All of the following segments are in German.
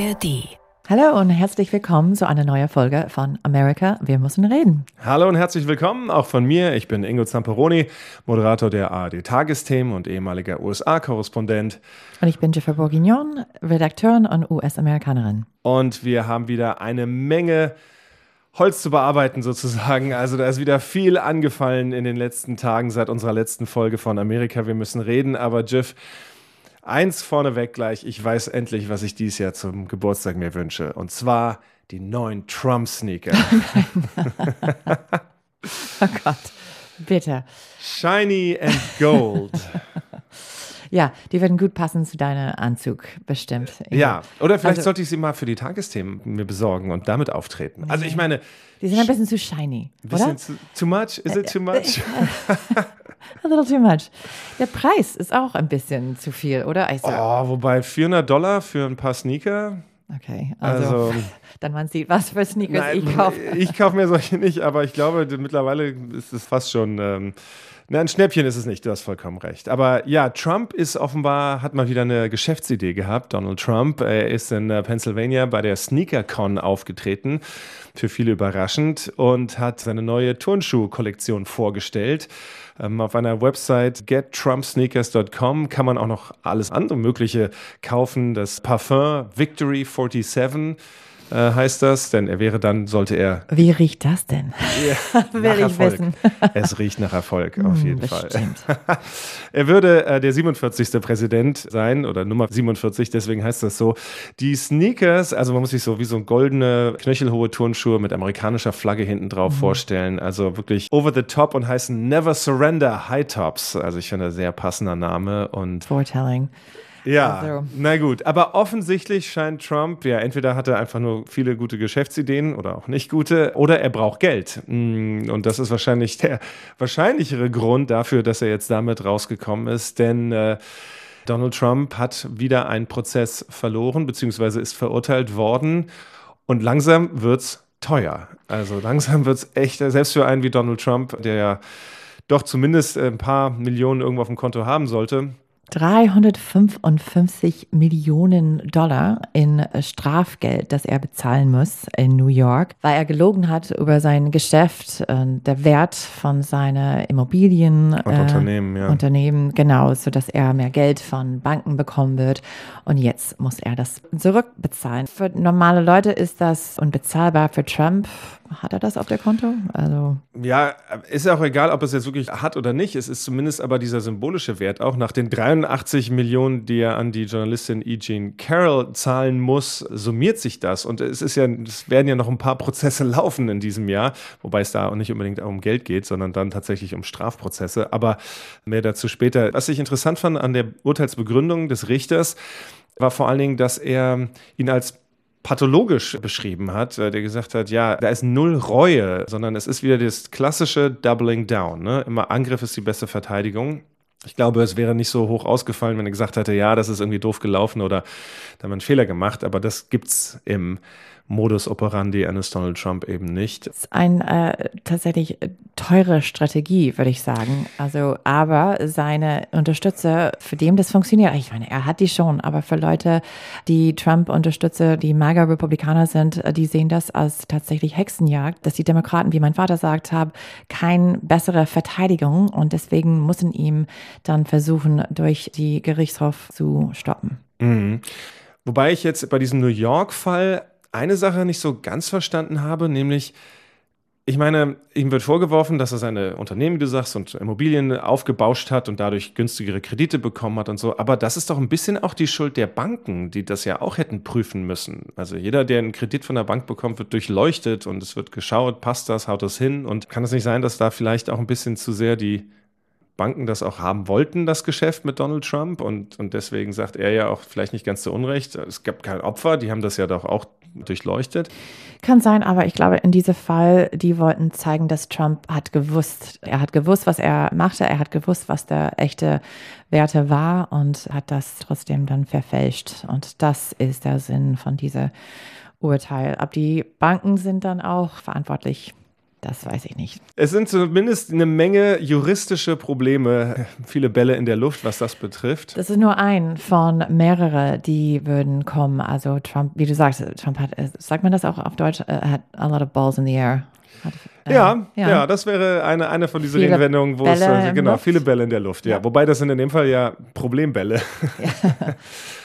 ARD. Hallo und herzlich willkommen zu einer neuen Folge von America, wir müssen reden. Hallo und herzlich willkommen auch von mir. Ich bin Ingo Zamperoni, Moderator der ARD Tagesthemen und ehemaliger USA-Korrespondent. Und ich bin Jennifer Bourguignon, Redakteurin und US-Amerikanerin. Und wir haben wieder eine Menge Holz zu bearbeiten sozusagen. Also da ist wieder viel angefallen in den letzten Tagen seit unserer letzten Folge von Amerika. Wir müssen reden, aber Jeff, eins vorneweg gleich, ich weiß endlich, was ich dieses Jahr zum Geburtstag mir wünsche. Und zwar die neuen Trump-Sneaker. oh Gott, bitte. Shiny and Gold. Ja, die würden gut passen zu deinem Anzug, bestimmt. Ja, oder vielleicht Also- sollte ich sie mal für die Tagesthemen mir besorgen und damit auftreten. Also ich meine, Die sind ein bisschen zu shiny, bisschen oder? zu, too much? Is it too much? A little too much. Der Preis ist auch ein bisschen zu viel, oder? Also, Oh, wobei 400 Dollar für ein paar Sneaker? okay, also, Also, dann man sieht, was für Sneakers nein, ich kaufe. ich kaufe mir solche nicht, aber ich glaube, mittlerweile ist es fast schon. Ähm, na, ein Schnäppchen ist es nicht, du hast vollkommen recht. Aber ja, Trump ist offenbar, hat mal wieder eine Geschäftsidee gehabt, Donald Trump. Er ist in äh, Pennsylvania bei der SneakerCon aufgetreten, für viele überraschend, und hat seine neue Turnschuh-Kollektion vorgestellt. Ähm, auf einer Website gettrumpsneakers.com kann man auch noch alles andere Mögliche kaufen. Das Parfum Victory 47 äh, heißt das, denn er wäre dann, sollte er Wie riecht das denn? Will nach ich Erfolg. wissen. Es riecht nach Erfolg, auf jeden Fall. Bestimmt. Er würde äh, der 47. Präsident sein oder Nummer 47, deswegen heißt das so. Die Sneakers, also man muss sich so wie so goldene, knöchelhohe Turnschuhe mit amerikanischer Flagge hinten drauf Mhm. vorstellen. Also wirklich over the top und heißen Never Surrender High Tops. Also ich finde, sehr passender Name und Foretelling. Ja, Also- na gut. Aber offensichtlich scheint Trump, ja, entweder hat er einfach nur viele gute Geschäftsideen oder auch nicht gute, oder er braucht Geld. Mm, Und das ist wahrscheinlich der wahrscheinlichere Grund dafür, dass er jetzt damit rausgekommen ist, denn äh, Donald Trump hat wieder einen Prozess verloren, beziehungsweise ist verurteilt worden. Und langsam wird's teuer. Also langsam wird's echt, selbst für einen wie Donald Trump, der ja doch zumindest ein paar Millionen irgendwo auf dem Konto haben sollte, 355 Millionen Dollar in Strafgeld, das er bezahlen muss in New York, weil er gelogen hat über sein Geschäft, äh, der Wert von seinen Immobilien. Und Unternehmen, ja. Unternehmen, genau, sodass er mehr Geld von Banken bekommen wird. Und jetzt muss er das zurückbezahlen. Für normale Leute ist das unbezahlbar. Für Trump hat er das auf der Konto? Also Ja, ist ja auch egal, ob es jetzt wirklich hat oder nicht. Es ist zumindest aber dieser symbolische Wert auch. Nach den 83 Millionen, die er an die Journalistin E. Jean Carroll zahlen muss, summiert sich das. Und es ist ja, es werden ja noch ein paar Prozesse laufen in diesem Jahr, wobei es da auch nicht unbedingt um Geld geht, sondern dann tatsächlich um Strafprozesse. Aber mehr dazu später. Was ich interessant fand an der Urteilsbegründung des Richters, war vor allen Dingen, dass er ihn als pathologisch beschrieben hat, äh, der gesagt hat, ja, da ist null Reue, sondern es ist wieder das klassische Doubling Down. Ne? Immer Angriff ist die beste Verteidigung. Ich glaube, es wäre nicht so hoch ausgefallen, wenn er gesagt hätte, ja, das ist irgendwie doof gelaufen oder da haben wir einen Fehler gemacht, aber das gibt's im Modus operandi eines Donald Trump eben nicht. ist eine äh, tatsächlich teure Strategie, würde ich sagen. Also, aber seine Unterstützer, für dem das funktioniert, ich meine, er hat die schon, aber für Leute, die Trump-Unterstützer, die MAGA-Republikaner sind, äh, die sehen das als tatsächlich Hexenjagd, dass die Demokraten, wie mein Vater sagt, haben keine bessere Verteidigung und deswegen müssen ihm dann versuchen, durch die Gerichtshof zu stoppen. Mhm. Wobei ich jetzt bei diesem New York-Fall eine Sache nicht so ganz verstanden habe, nämlich, ich meine, ihm wird vorgeworfen, dass er seine Unternehmen, wie du sagst, und Immobilien aufgebauscht hat und dadurch günstigere Kredite bekommen hat und so. Aber das ist doch ein bisschen auch die Schuld der Banken, die das ja auch hätten prüfen müssen. Also jeder, der einen Kredit von der Bank bekommt, wird durchleuchtet und es wird geschaut, passt das, haut das hin. Und kann es nicht sein, dass da vielleicht auch ein bisschen zu sehr die Banken das auch haben wollten, das Geschäft mit Donald Trump. Und, und deswegen sagt er ja auch vielleicht nicht ganz zu Unrecht, es gab kein Opfer, die haben das ja doch auch durchleuchtet. Kann sein, aber ich glaube, in diesem Fall, die wollten zeigen, dass Trump hat gewusst, er hat gewusst, was er machte, er hat gewusst, was der echte Werte war und hat das trotzdem dann verfälscht. Und das ist der Sinn von diesem Urteil. Aber die Banken sind dann auch verantwortlich. Das weiß ich nicht. Es sind zumindest eine Menge juristische Probleme, viele Bälle in der Luft, was das betrifft. Das ist nur ein von mehreren, die würden kommen. Also Trump, wie du sagst, Trump hat, äh, sagt man das auch auf Deutsch, äh, hat a lot of balls in the air. Hat, ja, ja, ja, das wäre eine, eine von diesen viele Redewendungen, wo Bälle es, also, genau, viele Bälle in der Luft, ja. ja. Wobei das sind in dem Fall ja Problembälle. Ja.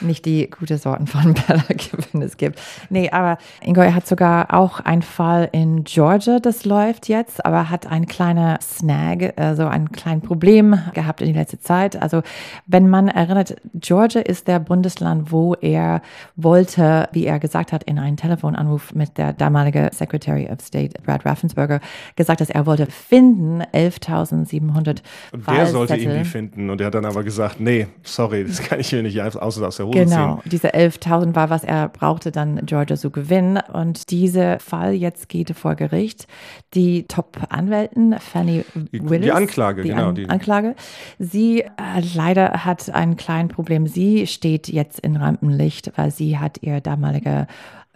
Nicht die gute Sorten von Bälle, wenn es gibt. Nee, aber Ingoy hat sogar auch einen Fall in Georgia, das läuft jetzt, aber hat ein kleiner Snag, also ein kleines Problem gehabt in der letzten Zeit. Also, wenn man erinnert, Georgia ist der Bundesland, wo er wollte, wie er gesagt hat, in einem Telefonanruf mit der damaligen Secretary of State, Brad Raffensperger, gesagt, dass er wollte finden 11.700 Und der sollte ihn die finden und er hat dann aber gesagt, nee, sorry, das kann ich hier nicht aus, aus der Hose genau, ziehen. Genau, diese 11.000 war, was er brauchte, dann Georgia zu gewinnen und dieser Fall jetzt geht vor Gericht. Die Top-Anwältin Fanny Willis. Die Anklage, die genau. An die Anklage. Sie äh, leider hat ein kleines Problem. Sie steht jetzt in Rampenlicht, weil sie hat ihr damaliger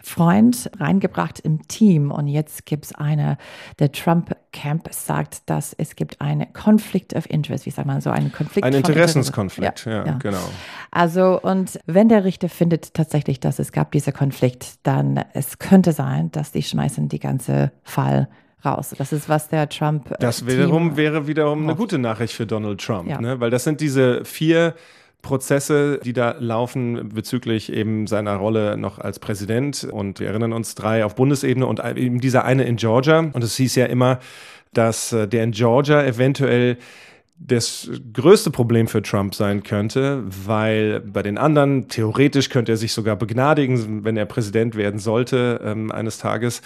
Freund reingebracht im Team und jetzt gibt es eine, der Trump-Camp sagt, dass es gibt einen Conflict of Interest, wie sagt man so, einen Konflikt. Ein Interessenskonflikt, ja, ja, ja, genau. Also und wenn der Richter findet tatsächlich, dass es gab dieser Konflikt, dann es könnte sein, dass die schmeißen die ganze Fall raus. Das ist, was der Trump. Das wiederum wäre wiederum eine gute Nachricht für Donald Trump, ja. ne? weil das sind diese vier Prozesse, die da laufen bezüglich eben seiner Rolle noch als Präsident. Und wir erinnern uns drei auf Bundesebene und eben dieser eine in Georgia. Und es hieß ja immer, dass äh, der in Georgia eventuell das größte Problem für Trump sein könnte, weil bei den anderen theoretisch könnte er sich sogar begnadigen, wenn er Präsident werden sollte ähm, eines Tages.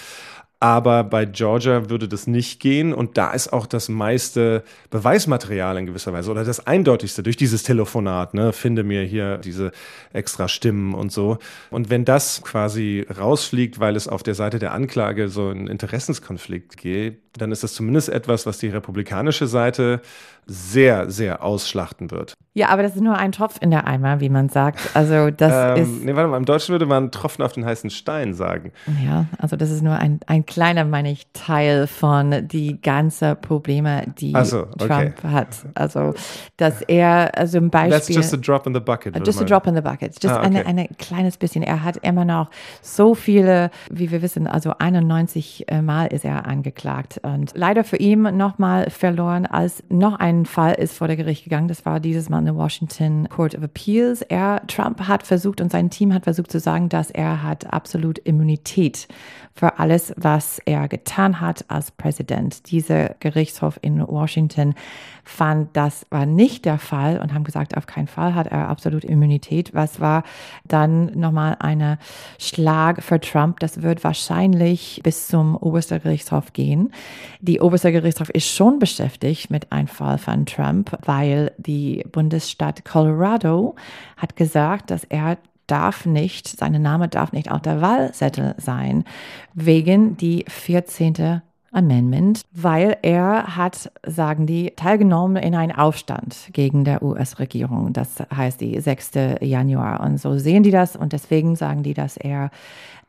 Aber bei Georgia würde das nicht gehen. Und da ist auch das meiste Beweismaterial in gewisser Weise oder das eindeutigste durch dieses Telefonat. Ne? Finde mir hier diese extra Stimmen und so. Und wenn das quasi rausfliegt, weil es auf der Seite der Anklage so einen Interessenskonflikt geht, dann ist das zumindest etwas, was die republikanische Seite sehr, sehr ausschlachten wird. Ja, aber das ist nur ein Tropf in der Eimer, wie man sagt. Also das ähm, ist. Nee, warte mal, im Deutschen würde man Tropfen auf den heißen Stein sagen. Ja, also das ist nur ein, ein kleiner, meine ich, Teil von die ganzen Probleme, die so, okay. Trump hat. Also, dass er, also im Beispiel. That's just a drop in the bucket. Just a drop in the bucket. Just ah, okay. eine kleines bisschen. Er hat immer noch so viele, wie wir wissen, also 91 Mal ist er angeklagt und leider für ihn nochmal verloren, als noch ein Fall ist vor der Gericht gegangen. Das war dieses Mal in der Washington Court of Appeals. Er, Trump hat versucht und sein Team hat versucht zu sagen, dass er hat absolut Immunität für alles, was er getan hat als Präsident. Dieser Gerichtshof in Washington fand, das war nicht der Fall und haben gesagt, auf keinen Fall hat er absolut Immunität. Was war dann nochmal eine Schlag für Trump? Das wird wahrscheinlich bis zum obersten Gerichtshof gehen. Die oberste Gerichtshof ist schon beschäftigt mit einem Fall von Trump, weil die Bundesstaat Colorado hat gesagt, dass er darf nicht, sein Name darf nicht auf der Wahlzettel sein, wegen die 14. Amendment, weil er hat, sagen die, teilgenommen in einen Aufstand gegen der US-Regierung. Das heißt die 6. Januar. Und so sehen die das und deswegen sagen die, dass er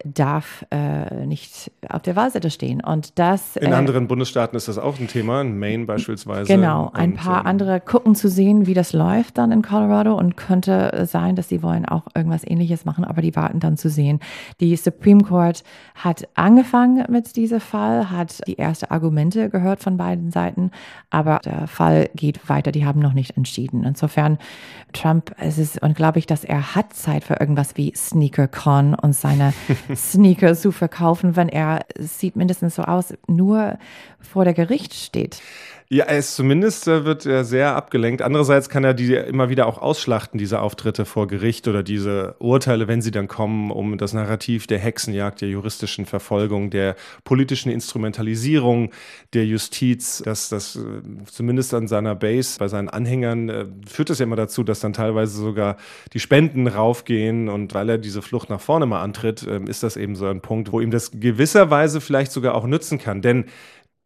darf äh, nicht auf der Wahlseite stehen. Und das in äh, anderen Bundesstaaten ist das auch ein Thema, in Maine beispielsweise. Genau, ein und, paar ähm, andere gucken zu sehen, wie das läuft dann in Colorado und könnte sein, dass sie wollen auch irgendwas Ähnliches machen, aber die warten dann zu sehen. Die Supreme Court hat angefangen mit diesem Fall, hat die ersten Argumente gehört von beiden Seiten, aber der Fall geht weiter. Die haben noch nicht entschieden. Insofern Trump, es ist unglaublich, dass er hat Zeit für irgendwas wie SneakerCon und seine Sneaker zu verkaufen, wenn er, sieht mindestens so aus, nur vor der Gericht steht. Ja, er ist zumindest äh, wird er sehr abgelenkt. Andererseits kann er die immer wieder auch ausschlachten, diese Auftritte vor Gericht oder diese Urteile, wenn sie dann kommen, um das Narrativ der Hexenjagd, der juristischen Verfolgung, der politischen Instrumentalisierung der Justiz, dass das äh, zumindest an seiner Base, bei seinen Anhängern, äh, führt es ja immer dazu, dass dann teilweise sogar die Spenden raufgehen und weil er diese Flucht nach vorne mal antritt, ist das eben so ein Punkt, wo ihm das gewisserweise vielleicht sogar auch nützen kann. Denn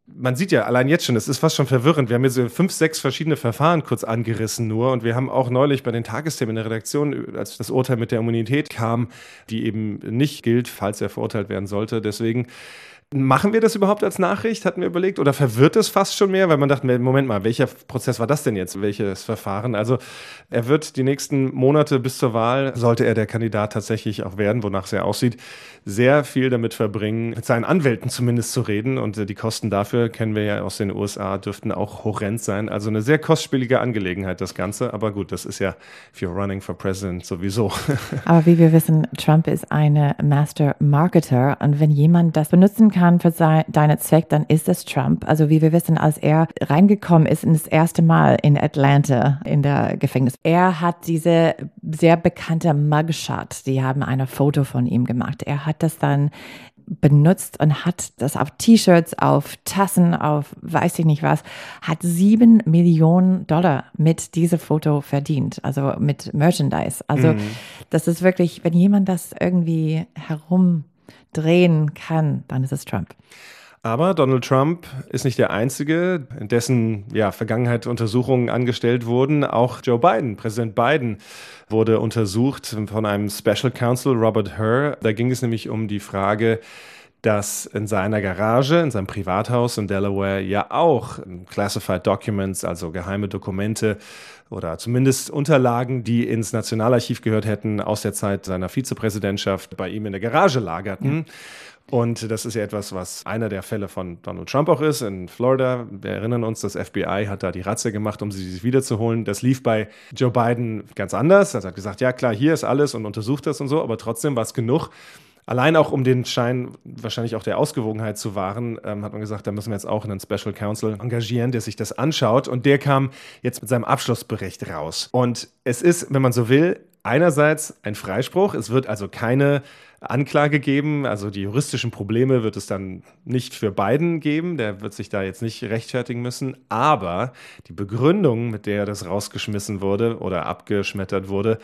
man sieht ja allein jetzt schon, es ist fast schon verwirrend. Wir haben jetzt so fünf, sechs verschiedene Verfahren kurz angerissen nur und wir haben auch neulich bei den Tagesthemen in der Redaktion, als das Urteil mit der Immunität kam, die eben nicht gilt, falls er verurteilt werden sollte. Deswegen Machen wir das überhaupt als Nachricht, hatten wir überlegt, oder verwirrt es fast schon mehr, weil man dachte, Moment mal, welcher Prozess war das denn jetzt, welches Verfahren? Also er wird die nächsten Monate bis zur Wahl, sollte er der Kandidat tatsächlich auch werden, wonach es ja aussieht, sehr viel damit verbringen, mit seinen Anwälten zumindest zu reden. Und äh, die Kosten dafür, kennen wir ja aus den USA, dürften auch horrend sein. Also eine sehr kostspielige Angelegenheit, das Ganze. Aber gut, das ist ja für Running for President sowieso. Aber wie wir wissen, Trump ist eine Master Marketer. Und wenn jemand das benutzen kann für sein, deine Zweck, dann ist es Trump. Also wie wir wissen, als er reingekommen ist, in das erste Mal in Atlanta in der Gefängnis, er hat diese sehr bekannte Mugshot. Die haben ein Foto von ihm gemacht. Er hat das dann benutzt und hat das auf T-Shirts, auf Tassen, auf weiß ich nicht was, hat sieben Millionen Dollar mit diesem Foto verdient, also mit Merchandise. Also mhm. das ist wirklich, wenn jemand das irgendwie herumdrehen kann, dann ist es Trump. Aber Donald Trump ist nicht der Einzige, in dessen ja, Vergangenheit Untersuchungen angestellt wurden. Auch Joe Biden, Präsident Biden, wurde untersucht von einem Special Counsel, Robert Herr. Da ging es nämlich um die Frage, dass in seiner Garage, in seinem Privathaus in Delaware ja auch Classified Documents, also geheime Dokumente oder zumindest Unterlagen, die ins Nationalarchiv gehört hätten, aus der Zeit seiner Vizepräsidentschaft bei ihm in der Garage lagerten. Mhm. Und das ist ja etwas, was einer der Fälle von Donald Trump auch ist in Florida. Wir erinnern uns, das FBI hat da die Ratze gemacht, um sie sich wiederzuholen. Das lief bei Joe Biden ganz anders. Er hat gesagt, ja klar, hier ist alles und untersucht das und so, aber trotzdem war es genug. Allein auch um den Schein wahrscheinlich auch der Ausgewogenheit zu wahren, ähm, hat man gesagt, da müssen wir jetzt auch einen Special Counsel engagieren, der sich das anschaut. Und der kam jetzt mit seinem Abschlussbericht raus. Und es ist, wenn man so will, einerseits ein Freispruch. Es wird also keine Anklage geben. Also die juristischen Probleme wird es dann nicht für Biden geben. Der wird sich da jetzt nicht rechtfertigen müssen. Aber die Begründung, mit der das rausgeschmissen wurde oder abgeschmettert wurde,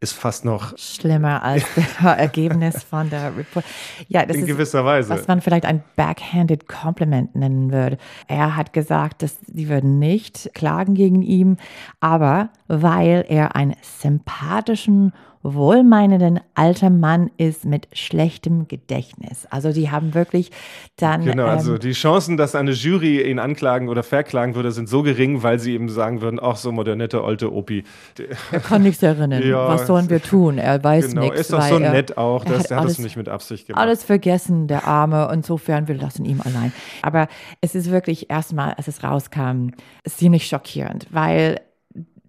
ist fast noch schlimmer als das Ergebnis von der Report. Ja, das in ist, gewisser Weise. Was man vielleicht ein backhanded Compliment nennen würde. Er hat gesagt, dass sie würden nicht klagen gegen ihn, aber weil er einen sympathischen wohlmeinenden alter Mann ist mit schlechtem Gedächtnis. Also die haben wirklich dann. Genau, also ähm, die Chancen, dass eine Jury ihn anklagen oder verklagen würde, sind so gering, weil sie eben sagen würden, ach so, der nette alte Opi. Er kann nichts erinnern. ja, was sollen wir tun? Er weiß genau, nichts. Ist doch so nett auch, dass er hat, alles, das nicht mit Absicht gemacht. Alles vergessen, der Arme. Insofern, wir lassen ihn allein. Aber es ist wirklich erstmal, als es rauskam, ziemlich schockierend, weil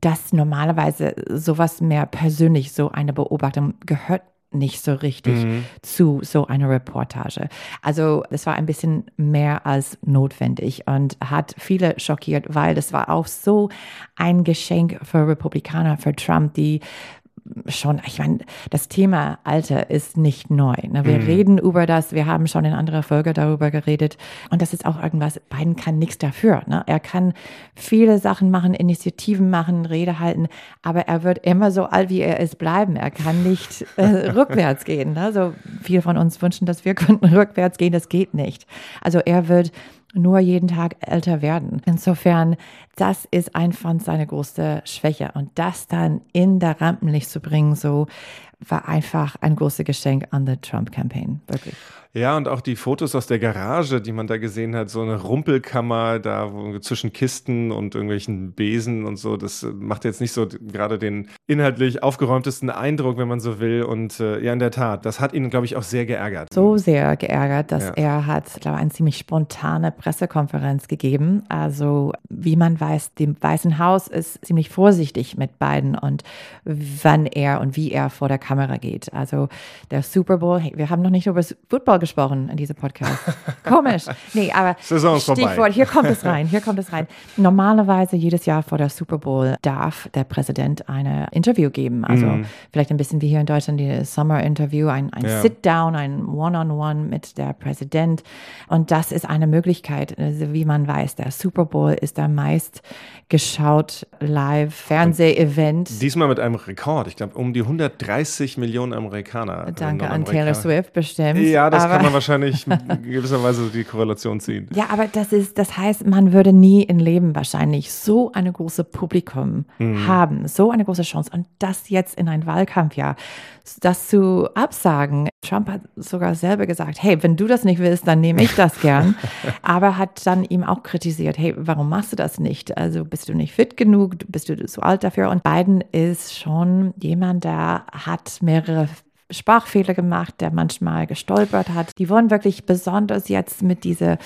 dass normalerweise sowas mehr persönlich, so eine Beobachtung gehört nicht so richtig mhm. zu so einer Reportage. Also es war ein bisschen mehr als notwendig und hat viele schockiert, weil das war auch so ein Geschenk für Republikaner, für Trump, die schon, ich meine, das Thema Alter ist nicht neu. Ne? Wir mhm. reden über das, wir haben schon in anderer Folge darüber geredet. Und das ist auch irgendwas, Biden kann nichts dafür. Ne? Er kann viele Sachen machen, Initiativen machen, Rede halten, aber er wird immer so alt, wie er ist, bleiben. Er kann nicht äh, rückwärts gehen. Ne? So viele von uns wünschen, dass wir könnten rückwärts gehen, das geht nicht. Also er wird nur jeden Tag älter werden. Insofern, das ist einfach seine größte Schwäche. Und das dann in der Rampenlicht zu bringen, so war einfach ein großes Geschenk an der Trump-Campaign. Wirklich. Ja, und auch die Fotos aus der Garage, die man da gesehen hat, so eine Rumpelkammer da wo, zwischen Kisten und irgendwelchen Besen und so, das äh, macht jetzt nicht so gerade den inhaltlich aufgeräumtesten Eindruck, wenn man so will. Und äh, ja, in der Tat, das hat ihn, glaube ich, auch sehr geärgert. So sehr geärgert, dass ja. er hat, glaube ich, eine ziemlich spontane Pressekonferenz gegeben. Also, wie man weiß, dem Weißen Haus ist ziemlich vorsichtig mit Biden und wann er und wie er vor der Kamera geht. Also, der Super Bowl, wir haben noch nicht über das Football gesprochen in diesem Podcast. Komisch. Nee, aber Saison Stichwort, vorbei. hier kommt es rein, hier kommt es rein. Normalerweise jedes Jahr vor der Super Bowl darf der Präsident ein Interview geben. Also mm. vielleicht ein bisschen wie hier in Deutschland die Summer Interview, ein, ein ja. Sit-Down, ein One-on-One -on -One mit der Präsident. Und das ist eine Möglichkeit, also wie man weiß, der Super Bowl ist der meist geschaut live Fernseh-Event. Diesmal mit einem Rekord. Ich glaube, um die 130 Millionen Amerikaner. Danke an Taylor Swift bestimmt. Ja, das kann man wahrscheinlich gewisserweise die Korrelation ziehen. Ja, aber das ist, das heißt, man würde nie im Leben wahrscheinlich so eine große Publikum mhm. haben, so eine große Chance. Und das jetzt in ein Wahlkampfjahr, das zu absagen. Trump hat sogar selber gesagt, hey, wenn du das nicht willst, dann nehme ich das gern. aber hat dann ihm auch kritisiert, hey, warum machst du das nicht? Also bist du nicht fit genug? Bist du zu alt dafür? Und Biden ist schon jemand, der hat mehrere Sprachfehler gemacht, der manchmal gestolpert hat. Die wollen wirklich besonders jetzt mit dieser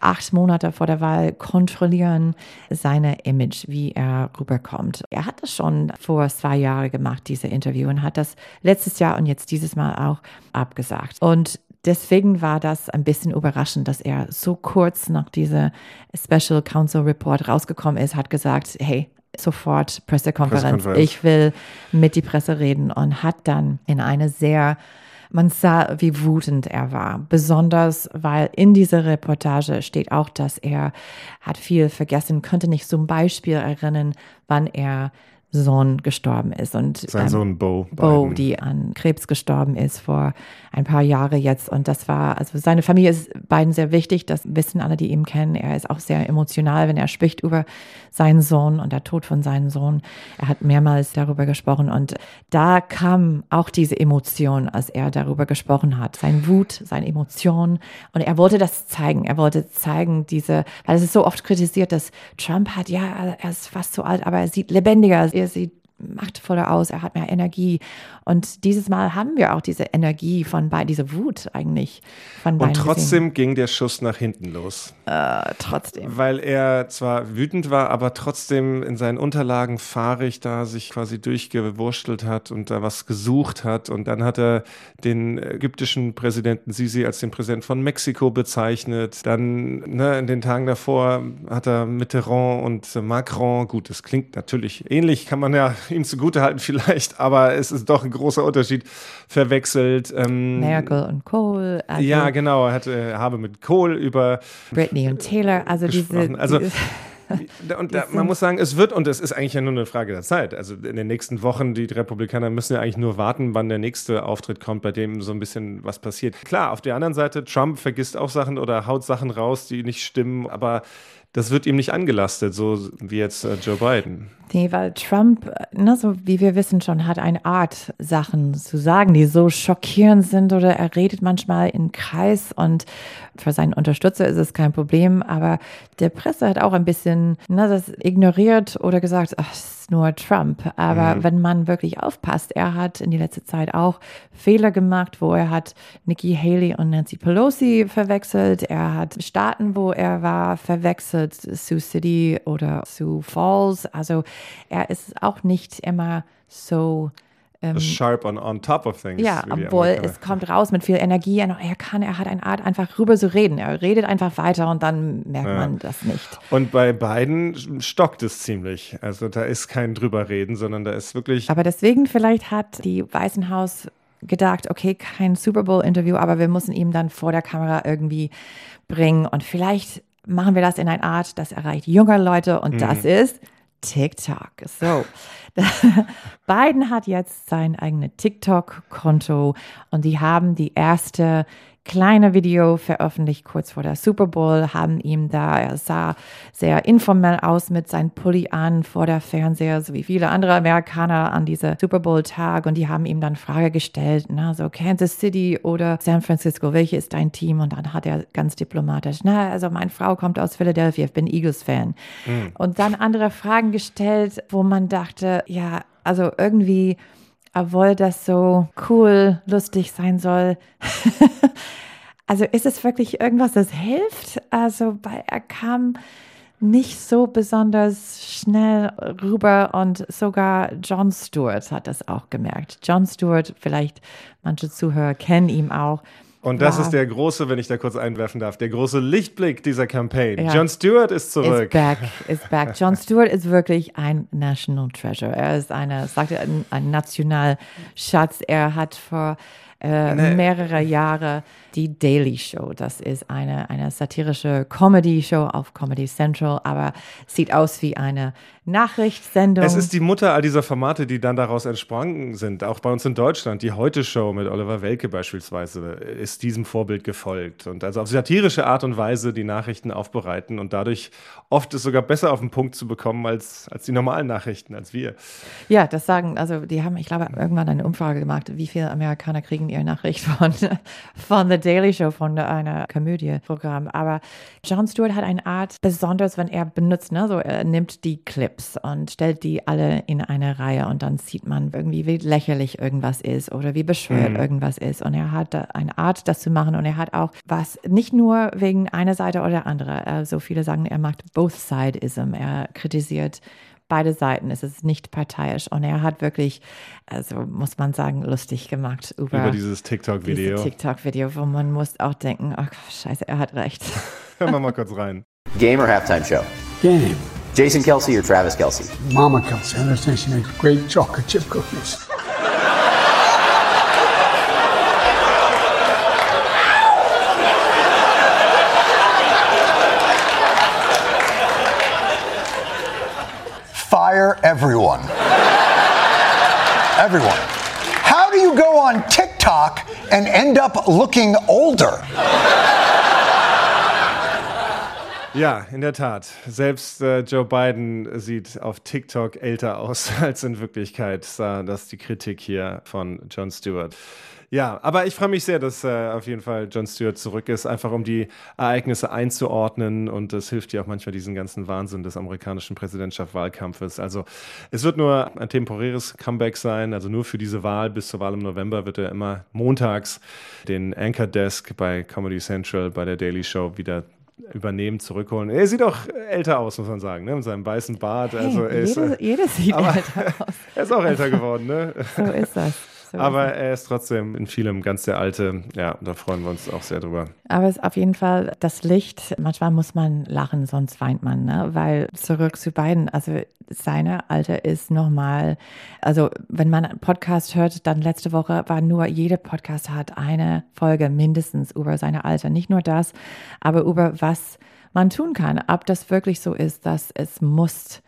acht Monate vor der Wahl kontrollieren seine Image, wie er rüberkommt. Er hat das schon vor zwei Jahren gemacht, diese Interview, und hat das letztes Jahr und jetzt dieses Mal auch abgesagt. Und deswegen war das ein bisschen überraschend, dass er so kurz nach dieser Special Counsel Report rausgekommen ist, hat gesagt, hey, sofort Pressekonferenz. Pressekonferenz. Ich will mit die Presse reden und hat dann in eine sehr man sah, wie wutend er war. Besonders, weil in dieser Reportage steht auch, dass er hat viel vergessen, könnte nicht zum Beispiel erinnern, wann er Sohn gestorben ist. Und, Sein ähm, Sohn Bo. Bo, die an Krebs gestorben ist vor ein paar Jahren jetzt. Und das war, also seine Familie ist beiden sehr wichtig. Das wissen alle, die ihn kennen. Er ist auch sehr emotional, wenn er spricht über seinen Sohn und der Tod von seinem Sohn. Er hat mehrmals darüber gesprochen. Und da kam auch diese Emotion, als er darüber gesprochen hat. Sein Wut, seine Emotion. Und er wollte das zeigen. Er wollte zeigen, diese, weil es ist so oft kritisiert, dass Trump hat, ja, er ist fast so alt, aber er sieht lebendiger er sieht machtvoller aus, er hat mehr Energie. Und dieses Mal haben wir auch diese Energie von beiden, diese Wut eigentlich von beiden. Und trotzdem gesehen. ging der Schuss nach hinten los. Äh, trotzdem. Weil er zwar wütend war, aber trotzdem in seinen Unterlagen fahrig da sich quasi durchgewurschtelt hat und da was gesucht hat. Und dann hat er den ägyptischen Präsidenten Sisi als den Präsidenten von Mexiko bezeichnet. Dann ne, in den Tagen davor hat er Mitterrand und Macron, gut, das klingt natürlich ähnlich, kann man ja ihm zugutehalten vielleicht, aber es ist doch ein großer Unterschied verwechselt. Ähm, Merkel und Kohl. Also ja, genau. Hatte, äh, habe mit Kohl über Britney und Taylor, also gesprochen. diese. Also, und da, man muss sagen, es wird, und es ist eigentlich ja nur eine Frage der Zeit. Also in den nächsten Wochen, die Republikaner müssen ja eigentlich nur warten, wann der nächste Auftritt kommt, bei dem so ein bisschen was passiert. Klar, auf der anderen Seite, Trump vergisst auch Sachen oder haut Sachen raus, die nicht stimmen, aber das wird ihm nicht angelastet, so wie jetzt äh, Joe Biden. Nee, weil Trump, na, so wie wir wissen schon, hat eine Art, Sachen zu sagen, die so schockierend sind oder er redet manchmal im Kreis und für seinen Unterstützer ist es kein Problem, aber der Presse hat auch ein bisschen na, das ignoriert oder gesagt, ach, nur Trump. Aber mhm. wenn man wirklich aufpasst, er hat in die letzte Zeit auch Fehler gemacht, wo er hat Nikki Haley und Nancy Pelosi verwechselt. Er hat Staaten, wo er war, verwechselt, Sioux City oder Sioux Falls. Also er ist auch nicht immer so ähm, Sharp on, on top of things. Ja, obwohl es kommt raus mit viel Energie. Er kann, er hat eine Art, einfach rüber zu reden. Er redet einfach weiter und dann merkt ja. man das nicht. Und bei beiden stockt es ziemlich. Also da ist kein drüber reden, sondern da ist wirklich. Aber deswegen vielleicht hat die Weißen Haus gedacht, okay, kein Super Bowl-Interview, aber wir müssen ihn dann vor der Kamera irgendwie bringen. Und vielleicht machen wir das in eine Art, das erreicht junge Leute und mhm. das ist TikTok. So. Biden hat jetzt sein eigenes TikTok-Konto und die haben die erste kleine Video veröffentlicht kurz vor der Super Bowl, haben ihm da, er sah sehr informell aus mit seinem Pulli an vor der Fernseher, so wie viele andere Amerikaner an diesem Super Bowl Tag und die haben ihm dann Frage gestellt, na, so Kansas City oder San Francisco, welches ist dein Team? Und dann hat er ganz diplomatisch, na, also meine Frau kommt aus Philadelphia, ich bin Eagles Fan. Mhm. Und dann andere Fragen gestellt, wo man dachte, ja, also irgendwie obwohl das so cool, lustig sein soll. also ist es wirklich irgendwas, das hilft? Also, weil er kam nicht so besonders schnell rüber und sogar John Stewart hat das auch gemerkt. John Stewart, vielleicht manche Zuhörer kennen ihn auch, und das wow. ist der große, wenn ich da kurz einwerfen darf, der große Lichtblick dieser Campaign. Ja. John Stewart ist zurück. Is back, is back. John Stewart ist wirklich ein National Treasure. Er ist eine, sagt er, ein, ein Nationalschatz. Er hat vor äh, nee. mehrere Jahre die Daily Show. Das ist eine, eine satirische Comedy-Show auf Comedy Central, aber sieht aus wie eine Nachrichtssendung. Es ist die Mutter all dieser Formate, die dann daraus entsprungen sind. Auch bei uns in Deutschland. Die Heute-Show mit Oliver Welke beispielsweise ist diesem Vorbild gefolgt. Und also auf satirische Art und Weise die Nachrichten aufbereiten und dadurch oft es sogar besser auf den Punkt zu bekommen als, als die normalen Nachrichten, als wir. Ja, das sagen, also die haben, ich glaube, irgendwann eine Umfrage gemacht, wie viele Amerikaner kriegen ihre Nachricht von, von The Daily Show, von einer Komödieprogramm. Aber Jon Stewart hat eine Art, besonders wenn er benutzt, ne, so er nimmt die Clips und stellt die alle in eine Reihe und dann sieht man irgendwie, wie lächerlich irgendwas ist oder wie bescheuert mhm. irgendwas ist. Und er hat eine Art, das zu machen und er hat auch was, nicht nur wegen einer Seite oder anderer. So viele sagen, er macht both sideism. Er kritisiert beide Seiten. Es ist nicht parteiisch. Und er hat wirklich, also muss man sagen, lustig gemacht über, über dieses TikTok-Video. TikTok-Video, wo man muss auch denken, oh scheiße, er hat recht. Hören wir mal kurz rein. Game or Halftime Show? Game. Jason Kelsey or Travis Kelsey? Mama Kelsey. I understand she makes great chocolate chip cookies. fire everyone. everyone. How do you go on TikTok and end up looking older? Ja, in der Tat. Selbst äh, Joe Biden sieht auf TikTok älter aus als in Wirklichkeit. Das ist die Kritik hier von Jon Stewart. Ja, aber ich freue mich sehr, dass äh, auf jeden Fall Jon Stewart zurück ist, einfach um die Ereignisse einzuordnen und das hilft ja auch manchmal diesen ganzen Wahnsinn des amerikanischen Präsidentschaftswahlkampfes. Also es wird nur ein temporäres Comeback sein, also nur für diese Wahl bis zur Wahl im November wird er immer montags den Anchor Desk bei Comedy Central bei der Daily Show wieder übernehmen, zurückholen. Er sieht auch älter aus, muss man sagen, ne? mit seinem weißen Bart. Hey, also er jede, ist, jede sieht älter aus. er ist auch älter geworden, ne? So ist das. So Aber er ist trotzdem in vielem ganz der Alte. Ja, da freuen wir uns auch sehr drüber. Aber es ist auf jeden Fall das Licht. Manchmal muss man lachen, sonst weint man, ne? Weil zurück zu beiden, also seine Alter ist nochmal, also wenn man einen Podcast hört, dann letzte Woche war nur, jeder Podcast hat eine Folge mindestens über seine Alter. Nicht nur das, aber über was man tun kann. Ob das wirklich so ist, dass es muss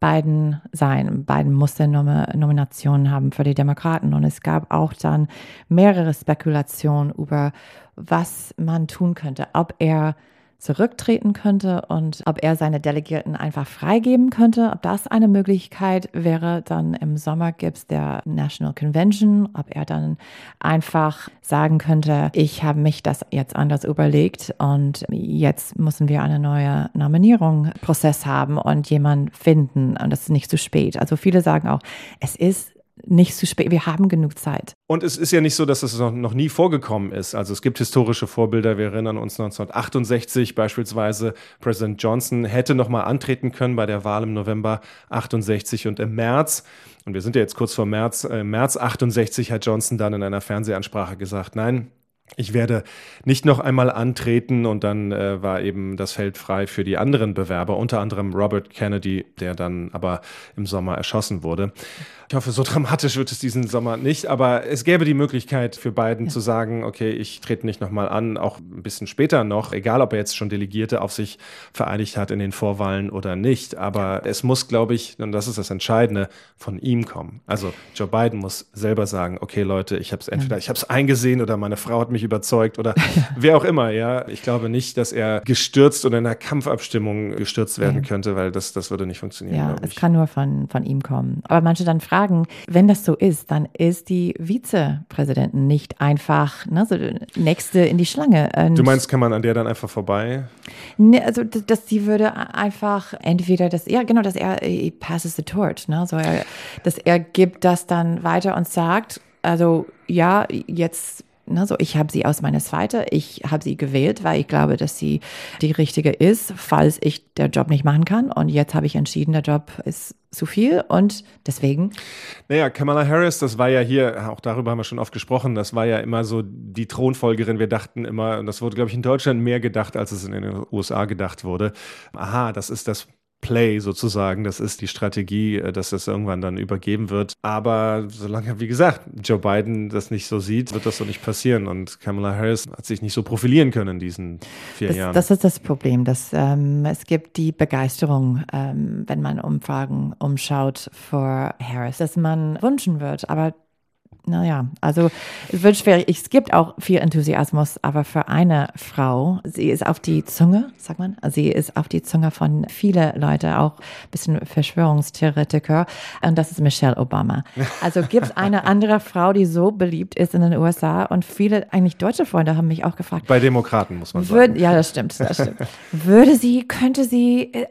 beiden sein. Beiden musste Nominationen haben für die Demokraten. Und es gab auch dann mehrere Spekulationen über, was man tun könnte, ob er zurücktreten könnte und ob er seine Delegierten einfach freigeben könnte, ob das eine Möglichkeit wäre. Dann im Sommer gibt es der National Convention, ob er dann einfach sagen könnte, ich habe mich das jetzt anders überlegt und jetzt müssen wir eine neue Nominierung Prozess haben und jemanden finden und das ist nicht zu spät. Also viele sagen auch, es ist nicht zu spät. Wir haben genug Zeit. Und es ist ja nicht so, dass es noch, noch nie vorgekommen ist. Also es gibt historische Vorbilder. Wir erinnern uns 1968 beispielsweise. Präsident Johnson hätte noch mal antreten können bei der Wahl im November 68 und im März. Und wir sind ja jetzt kurz vor März. Äh, März 68 hat Johnson dann in einer Fernsehansprache gesagt, nein, ich werde nicht noch einmal antreten und dann äh, war eben das Feld frei für die anderen Bewerber, unter anderem Robert Kennedy, der dann aber im Sommer erschossen wurde. Ich hoffe, so dramatisch wird es diesen Sommer nicht, aber es gäbe die Möglichkeit für Biden ja. zu sagen, okay, ich trete nicht nochmal an, auch ein bisschen später noch, egal ob er jetzt schon Delegierte auf sich vereinigt hat in den Vorwahlen oder nicht. Aber es muss, glaube ich, und das ist das Entscheidende, von ihm kommen. Also Joe Biden muss selber sagen, okay, Leute, ich habe es entweder, ich habe es eingesehen oder meine Frau hat mich überzeugt oder wer auch immer, ja. Ich glaube nicht, dass er gestürzt oder in einer Kampfabstimmung gestürzt werden könnte, weil das, das würde nicht funktionieren. Ja, es kann nur von, von ihm kommen. Aber manche dann fragen, wenn das so ist, dann ist die Vizepräsidentin nicht einfach ne, so nächste in die Schlange. Und du meinst, kann man an der dann einfach vorbei? Ne, also dass sie würde einfach entweder das, ja genau, dass er he passes the torch, ne, so er, dass er gibt das dann weiter und sagt, also ja, jetzt Ne, so, ich habe sie aus meiner Zweite, ich habe sie gewählt, weil ich glaube, dass sie die richtige ist, falls ich der Job nicht machen kann. Und jetzt habe ich entschieden, der Job ist zu viel und deswegen. Naja, Kamala Harris, das war ja hier, auch darüber haben wir schon oft gesprochen, das war ja immer so die Thronfolgerin. Wir dachten immer, und das wurde, glaube ich, in Deutschland mehr gedacht, als es in den USA gedacht wurde. Aha, das ist das Play sozusagen. Das ist die Strategie, äh, dass das irgendwann dann übergeben wird. Aber solange, wie gesagt, Joe Biden das nicht so sieht, wird das so nicht passieren. Und Kamala Harris hat sich nicht so profilieren können in diesen vier Das, Jahren. das ist das Problem, dass ähm, es gibt die Begeisterung, ähm, wenn man Umfragen umschaut für Harris, dass man wünschen wird, aber naja, also es wird schwierig. Es gibt auch viel Enthusiasmus, aber für eine Frau, sie ist auf die Zunge, sagt man, sie ist auf die Zunge von viele Leute, auch ein bisschen Verschwörungstheoretiker, und das ist Michelle Obama. Also gibt es eine andere Frau, die so beliebt ist in den USA und viele, eigentlich deutsche Freunde haben mich auch gefragt, Bei Demokraten muss man sagen. würde, ja, das stimmt, das stimmt. Würde sie, könnte sie, äh,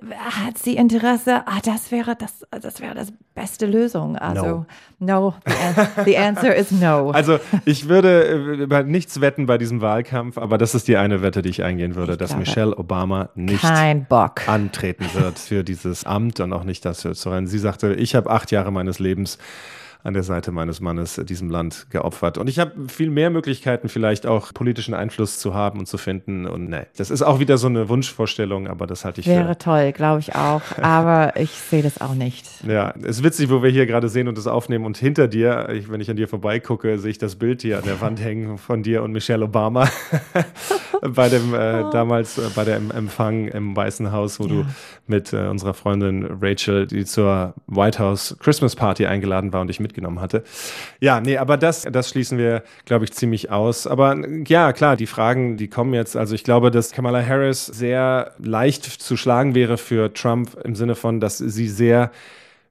hat sie Interesse? Ah, das wäre das, das wäre das beste Lösung. Also, no, the, an the answer is no. Also ich würde äh, über nichts wetten bei diesem Wahlkampf, aber das ist die eine Wette, die ich eingehen würde, dass glaube, Michelle Obama nicht antreten wird für dieses Amt und auch nicht dafür zu rennen. Sie sagte, ich habe acht Jahre meines Lebens an der Seite meines Mannes diesem Land geopfert. Und ich habe viel mehr Möglichkeiten, vielleicht auch politischen Einfluss zu haben und zu finden. Und nee, das ist auch wieder so eine Wunschvorstellung, aber das halte ich Wäre für. toll, glaube ich auch. Aber ich sehe das auch nicht. Ja, es ist witzig, wo wir hier gerade sehen und das aufnehmen. Und hinter dir, ich, wenn ich an dir vorbeigucke, sehe ich das Bild hier an der Wand hängen von dir und Michelle Obama bei dem äh, damals äh, bei dem Empfang im Weißen Haus, wo du mit äh, unserer Freundin Rachel, die zur White House Christmas Party eingeladen war und dich mitgenommen hatte. Ja, nee, aber das, das schließen wir, glaube ich, ziemlich aus. Aber ja, klar, die Fragen, die kommen jetzt. Also ich glaube, dass Kamala Harris sehr leicht zu schlagen wäre für Trump im Sinne von, dass sie sehr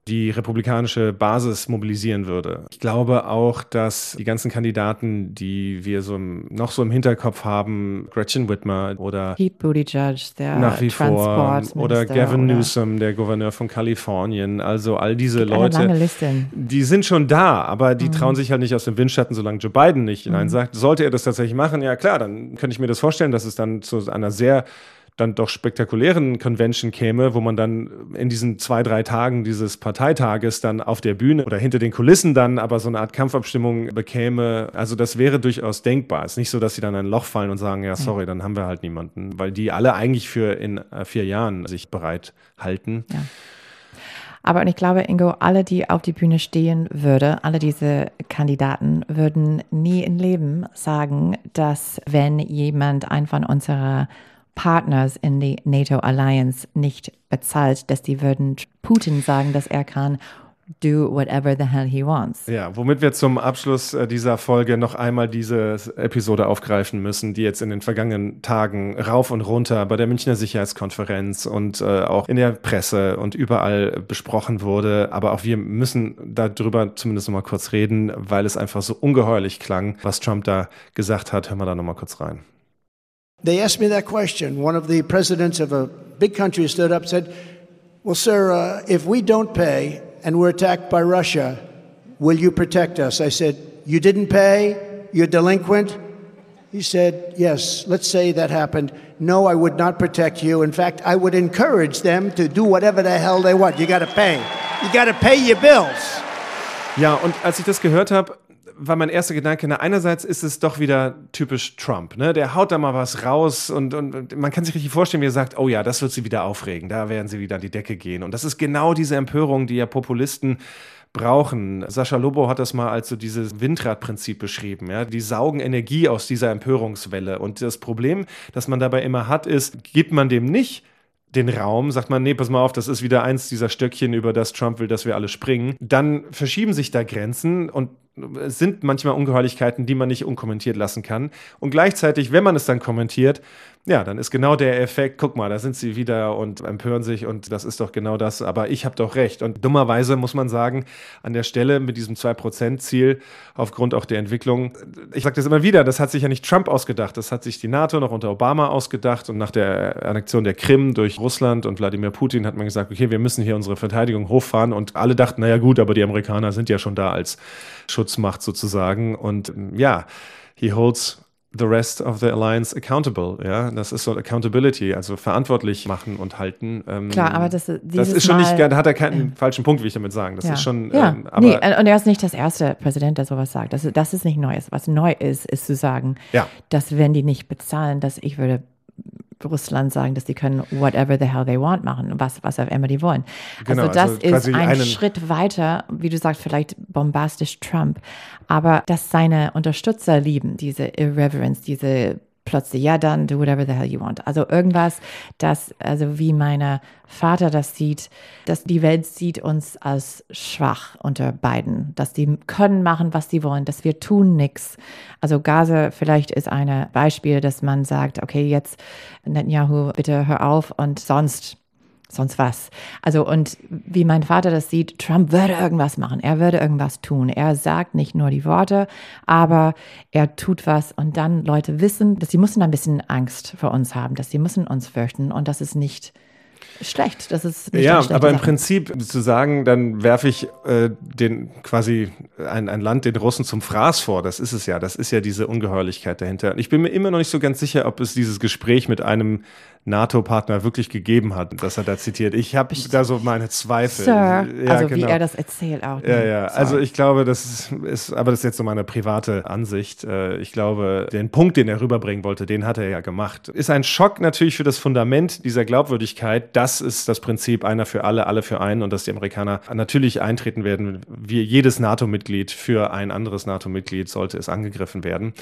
die republikanische Basis mobilisieren würde. Ich glaube auch, dass die ganzen Kandidaten, die wir so im, noch so im Hinterkopf haben, Gretchen Whitmer oder Pete Buttigieg, der nach wie vor oder Gavin oder Newsom, der Gouverneur von Kalifornien, also all diese Leute, die sind schon da, aber Mhm. die trauen sich halt nicht aus dem Windschatten, solange Joe Biden nicht Nein sagt. Sollte er das tatsächlich machen, ja klar, dann könnte ich mir das vorstellen, dass es dann zu einer sehr dann doch spektakulären Convention käme, wo man dann in diesen zwei, drei Tagen dieses Parteitages dann auf der Bühne oder hinter den Kulissen dann aber so eine Art Kampfabstimmung bekäme. Also das wäre durchaus denkbar. Es ist nicht so, dass sie dann in ein Loch fallen und sagen, ja, sorry, dann haben wir halt niemanden, weil die alle eigentlich für in äh, vier Jahren sich bereit halten. Aber und ich glaube, Ingo, alle, die auf die Bühne stehen würde, alle diese Kandidaten würden nie im Leben sagen, dass wenn jemand einen von unserer Partners in die NATO Alliance nicht bezahlt, dass die würden Putin sagen, dass er kann do whatever the hell he wants. Ja, womit wir zum Abschluss äh, dieser Folge noch einmal diese Episode aufgreifen müssen, die jetzt in den vergangenen Tagen rauf und runter bei der Münchner Sicherheitskonferenz und äh, auch in der Presse und überall besprochen wurde. Aber auch wir müssen darüber zumindest noch mal kurz reden, weil es einfach so ungeheuerlich klang, was Trump da gesagt hat. Hören wir da noch mal kurz rein. They asked me that question. One of the presidents of a big country stood up and said, Well, sir, uh, if we don't pay and we're attacked by Russia, will you protect us? I said, You didn't pay? You're delinquent? He said, Yes, let's say that happened. No, I would not protect you. In fact, I would encourage them to do whatever the hell they want. You got to pay. You got to pay your bills. Ja, und als ich das gehört habe, war mein erster Gedanke, na, einerseits ist es doch wieder typisch Trump, ne? Der haut da mal was raus und, und, und man kann sich richtig vorstellen, wie er sagt, oh ja, das wird sie wieder aufregen, da werden sie wieder an die Decke gehen. Und das ist genau diese Empörung, die ja Populisten brauchen. Sascha Lobo hat das mal als so dieses Windradprinzip beschrieben. Ja? Die saugen Energie aus dieser Empörungswelle. Und das Problem, das man dabei immer hat, ist, gibt man dem nicht den Raum, sagt man, nee, pass mal auf, das ist wieder eins dieser Stöckchen, über das Trump will, dass wir alle springen, dann verschieben sich da Grenzen und es sind manchmal Ungeheuerlichkeiten, die man nicht unkommentiert lassen kann. Und gleichzeitig, wenn man es dann kommentiert, ja, dann ist genau der Effekt, guck mal, da sind sie wieder und empören sich und das ist doch genau das, aber ich habe doch recht. Und dummerweise muss man sagen, an der Stelle mit diesem 2%-Ziel, aufgrund auch der Entwicklung, ich sage das immer wieder, das hat sich ja nicht Trump ausgedacht, das hat sich die NATO noch unter Obama ausgedacht und nach der Annexion der Krim durch Russland und Wladimir Putin hat man gesagt, okay, wir müssen hier unsere Verteidigung hochfahren und alle dachten, naja gut, aber die Amerikaner sind ja schon da als Schutzmacht sozusagen und ja, he holds the rest of the alliance accountable. Ja, das ist so Accountability, also verantwortlich machen und halten. Ähm, Klar, aber das, das ist schon nicht, Mal, da hat er keinen falschen Punkt, will ich damit sagen. Das ja. ist schon, ja. ähm, aber nee, und er ist nicht das erste Präsident, der sowas sagt. Das, das ist nicht Neues. Was neu ist, ist zu sagen, Ja. dass wenn die nicht bezahlen, dass ich würde Russland sagen, dass sie können whatever the hell they want machen, was, was auch immer die wollen. Genau, also das also ist ein Schritt weiter, wie du sagst, vielleicht bombastisch Trump, aber dass seine Unterstützer lieben, diese Irreverence, diese plötzlich, ja dann, do whatever the hell you want. Also irgendwas, das, also wie mein Vater das sieht, dass die Welt sieht uns als schwach unter beiden, dass die können machen, was sie wollen, dass wir tun nichts. Also Gaza vielleicht ist ein Beispiel, dass man sagt, okay, jetzt Netanyahu, bitte hör auf und sonst sonst was. Also und wie mein Vater das sieht, Trump würde irgendwas machen, er würde irgendwas tun. Er sagt nicht nur die Worte, aber er tut was und dann Leute wissen, dass sie müssen ein bisschen Angst vor uns haben, dass sie müssen uns fürchten und das ist nicht schlecht. Das ist nicht Ja, aber im Sache. Prinzip zu sagen, dann werfe ich äh, den quasi ein, ein Land den Russen zum Fraß vor, das ist es ja. Das ist ja diese Ungeheuerlichkeit dahinter. Ich bin mir immer noch nicht so ganz sicher, ob es dieses Gespräch mit einem NATO-Partner wirklich gegeben hat, das er da zitiert. Ich habe da so meine Zweifel. Sir, Ja, also wie genau. er das erzählt auch. Ja, ja. Sorry. Also ich glaube, das ist, ist, aber das ist jetzt so meine private Ansicht. Äh, Ich glaube, den Punkt, den er rüberbringen wollte, den hat er ja gemacht. Ist ein Schock natürlich für das Fundament dieser Glaubwürdigkeit. Das ist das Prinzip einer für alle, alle für einen und dass die Amerikaner natürlich eintreten werden, wie jedes NATO-Mitglied für ein anderes NATO-Mitglied sollte es angegriffen werden.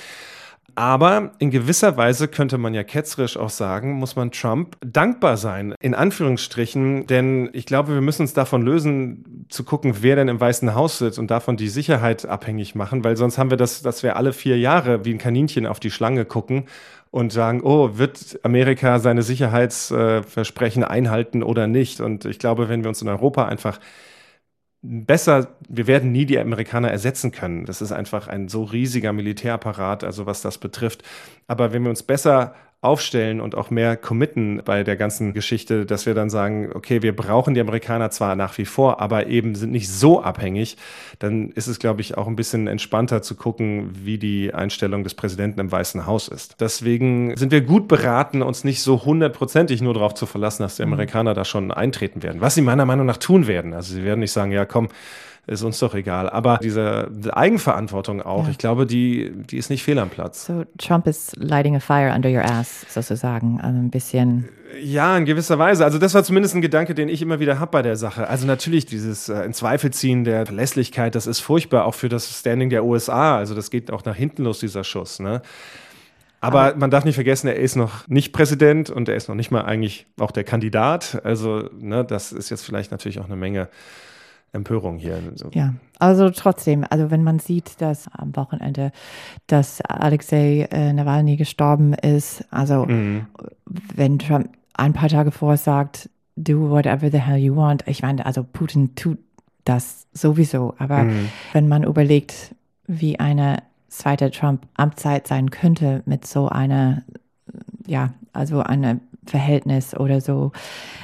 Aber in gewisser Weise könnte man ja ketzerisch auch sagen, muss man Trump dankbar sein, in Anführungsstrichen. Denn ich glaube, wir müssen uns davon lösen, zu gucken, wer denn im Weißen Haus sitzt und davon die Sicherheit abhängig machen, weil sonst haben wir das, dass wir alle vier Jahre wie ein Kaninchen auf die Schlange gucken und sagen, oh, wird Amerika seine Sicherheitsversprechen einhalten oder nicht? Und ich glaube, wenn wir uns in Europa einfach besser, wir werden nie die Amerikaner ersetzen können. Das ist einfach ein so riesiger Militärapparat, also was das betrifft. Aber wenn wir uns besser aufstellen und auch mehr committen bei der ganzen Geschichte, dass wir dann sagen, okay, wir brauchen die Amerikaner zwar nach wie vor, aber eben sind nicht so abhängig, dann ist es, glaube ich, auch ein bisschen entspannter zu gucken, wie die Einstellung des Präsidenten im Weißen Haus ist. Deswegen sind wir gut beraten, uns nicht so hundertprozentig nur darauf zu verlassen, dass die Amerikaner da schon eintreten werden. Was sie meiner Meinung nach tun werden. Also sie werden nicht sagen, ja komm, ist uns doch egal. Aber diese Eigenverantwortung auch, ich glaube, die, die ist nicht fehl am Platz. So Trump is lighting a fire under your ass, sozusagen. Also ein bisschen. Ja, in gewisser Weise. Also das war zumindest ein Gedanke, den ich immer wieder habe bei der Sache. Also natürlich dieses äh, in Zweifel ziehen der Verlässlichkeit, das ist furchtbar, auch für das Standing der USA. Also das geht auch nach hinten los, dieser Schuss. Ne? Aber, man darf nicht vergessen, er ist noch nicht Präsident und er ist noch nicht mal eigentlich auch der Kandidat. Also ne, das ist jetzt vielleicht natürlich auch eine Menge Empörung hier. Ja, also trotzdem, also wenn man sieht, dass am Wochenende, dass Alexei äh, Nawalny gestorben ist, also wenn Trump ein paar Tage vorher sagt, do whatever the hell you want, ich meine, also Putin tut das sowieso, aber wenn man überlegt, wie eine zweite Trump-Amtszeit sein könnte mit so einer, ja, also eine Verhältnis oder so.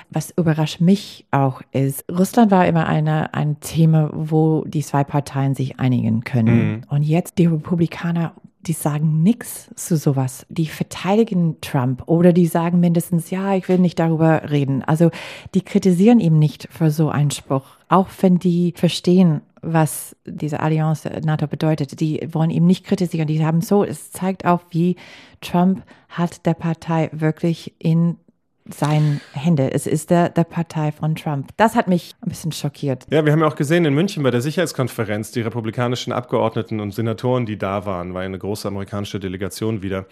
Was überrascht mich auch ist, Russland war immer eine, ein Thema, wo die zwei Parteien sich einigen können. Und jetzt die Republikaner, die sagen nichts zu sowas. Die verteidigen Trump oder die sagen mindestens, ja, ich will nicht darüber reden. Also die kritisieren ihn nicht für so einen Spruch, auch wenn die verstehen, was diese Allianz NATO bedeutet. Die wollen ihn nicht kritisieren. Die haben so, es zeigt auch, wie Trump hat der Partei wirklich in seinen Hände. Es ist der, der Partei von Trump. Das hat mich ein bisschen schockiert. Ja, wir haben ja auch gesehen in München bei der Sicherheitskonferenz, die republikanischen Abgeordneten und Senatoren, die da waren, war eine große amerikanische Delegation wieder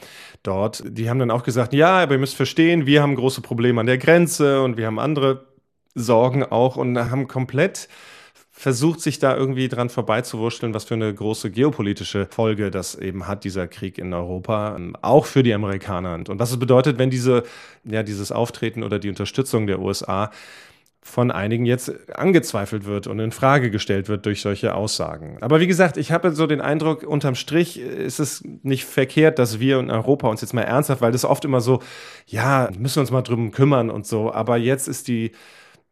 dort. Die haben dann auch gesagt, ja, aber ihr müsst verstehen, wir haben große Probleme an der Grenze und wir haben andere Sorgen auch und haben komplett versucht, sich da irgendwie dran vorbeizuwurschteln, was für eine große geopolitische Folge das eben hat, dieser Krieg in Europa, ähm, auch für die Amerikaner. Und was es bedeutet, wenn diese, ja, dieses Auftreten oder die Unterstützung der USA von einigen jetzt angezweifelt wird und in Frage gestellt wird durch solche Aussagen. Aber wie gesagt, ich habe so den Eindruck, unterm Strich ist es nicht verkehrt, dass wir in Europa uns jetzt mal ernsthaft, weil das oft immer so, ja, müssen wir uns mal drum kümmern und so. Aber jetzt ist die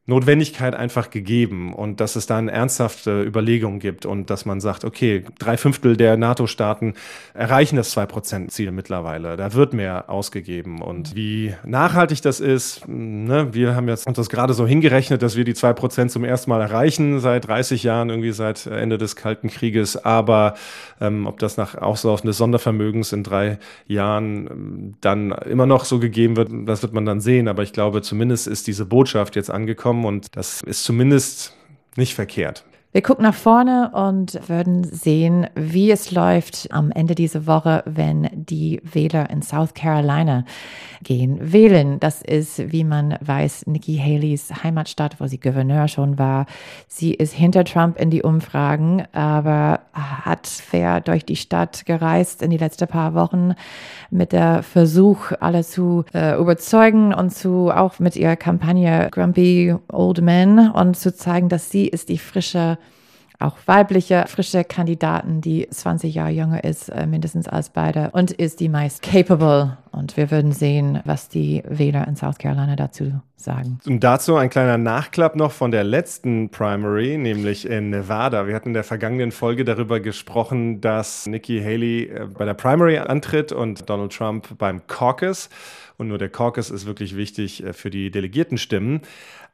Notwendigkeit einfach gegeben und dass es dann ernsthafte Überlegungen gibt und dass man sagt, okay, drei Fünftel der NATO-Staaten erreichen das 2%-Ziel mittlerweile. Da wird mehr ausgegeben. Und wie nachhaltig das ist, ne, wir haben jetzt uns das gerade so hingerechnet, dass wir die 2% zum ersten Mal erreichen seit 30 Jahren, irgendwie seit Ende des Kalten Krieges. Aber ähm, ob das nach Auslaufen des Sondervermögens in drei Jahren ähm, dann immer noch so gegeben wird, das wird man dann sehen. Aber ich glaube, zumindest ist diese Botschaft jetzt angekommen und das ist zumindest nicht verkehrt. Wir gucken nach vorne und würden sehen, wie es läuft am Ende dieser Woche, wenn die Wähler in South Carolina gehen wählen. Das ist, wie man weiß, Nikki Haleys Heimatstadt, wo sie Gouverneur schon war. Sie ist hinter Trump in die Umfragen, aber hat fair durch die Stadt gereist in die letzten paar Wochen mit der Versuch, alle zu äh, überzeugen und zu auch mit ihrer Kampagne Grumpy Old Men und zu zeigen, dass sie ist die frische auch weibliche, frische Kandidaten, die 20 Jahre jünger ist, äh, mindestens als beide und ist die meist capable. Und wir würden sehen, was die Wähler in South Carolina dazu sagen. Und dazu ein kleiner Nachklapp noch von der letzten Primary, nämlich in Nevada. Wir hatten in der vergangenen Folge darüber gesprochen, dass Nikki Haley äh, bei der Primary antritt und Donald Trump beim Caucus. Und nur der Caucus ist wirklich wichtig äh, für die Delegiertenstimmen.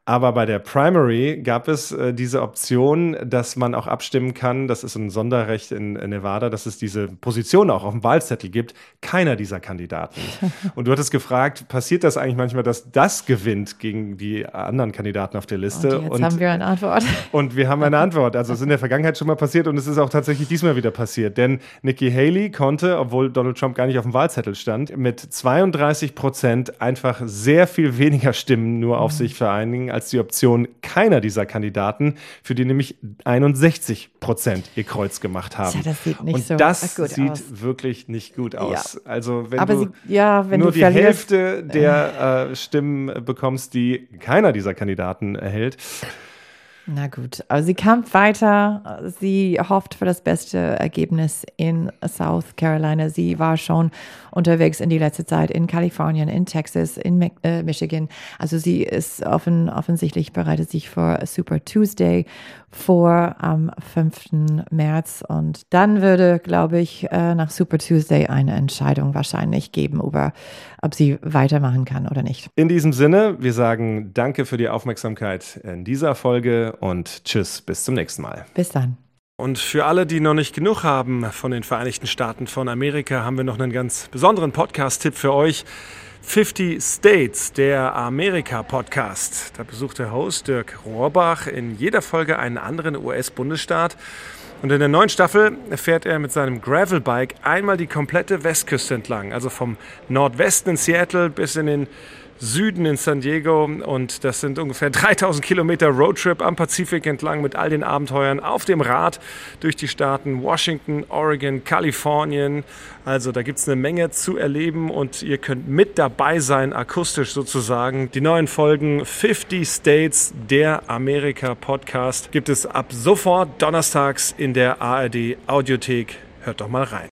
Aber bei der Primary gab es äh, diese Option, dass man auch abstimmen kann, das ist ein Sonderrecht in, in, Nevada, dass es diese Position auch auf dem Wahlzettel gibt, keiner dieser Kandidaten. Und du hattest gefragt, passiert das eigentlich manchmal, dass das gewinnt gegen die anderen Kandidaten auf der Liste? Und jetzt und, haben wir eine Antwort. Und wir haben eine Antwort. Also es ist in der Vergangenheit schon mal passiert und es ist auch tatsächlich diesmal wieder passiert. Denn Nikki Haley konnte, obwohl Donald Trump gar nicht auf dem Wahlzettel stand, mit 32 Prozent einfach sehr viel weniger Stimmen nur auf mhm. sich vereinigen als die Option keiner dieser Kandidaten, für die nämlich 61 Prozent ihr Kreuz gemacht haben. Ja, das sieht nicht Und so das sieht aus. wirklich nicht gut aus. Ja. Also wenn Aber du sie, ja, wenn nur du die Hälfte der äh, Stimmen bekommst, die keiner dieser Kandidaten erhält, na gut, also sie kämpft weiter. Sie hofft für das beste Ergebnis in South Carolina. Sie war schon unterwegs in die letzte Zeit in Kalifornien, in Texas, in äh, Michigan. Also sie ist offen, offensichtlich bereitet sich für Super Tuesday vor am 5. März. Und dann würde, glaube ich, äh, nach Super Tuesday eine Entscheidung wahrscheinlich geben über, ob sie weitermachen kann oder nicht. In diesem Sinne, wir sagen danke für die Aufmerksamkeit in dieser Folge und tschüss, bis zum nächsten Mal. Bis dann. Und für alle, die noch nicht genug haben von den Vereinigten Staaten von Amerika, haben wir noch einen ganz besonderen Podcast-Tipp für euch. 50 States, der Amerika-Podcast. Da besucht der Host Dirk Rohrbach in jeder Folge einen anderen US-Bundesstaat. Und in der neuen Staffel fährt er mit seinem Gravelbike einmal die komplette Westküste entlang. Also vom Nordwesten in Seattle bis in den Süden in San Diego und das sind ungefähr 3000 Kilometer Roadtrip am Pazifik entlang mit all den Abenteuern auf dem Rad durch die Staaten Washington, Oregon, Kalifornien. Also da gibt es eine Menge zu erleben und ihr könnt mit dabei sein, akustisch sozusagen. Die neuen Folgen 50 States, der Amerika-Podcast, gibt es ab sofort donnerstags in der ARD Audiothek. Hört doch mal rein.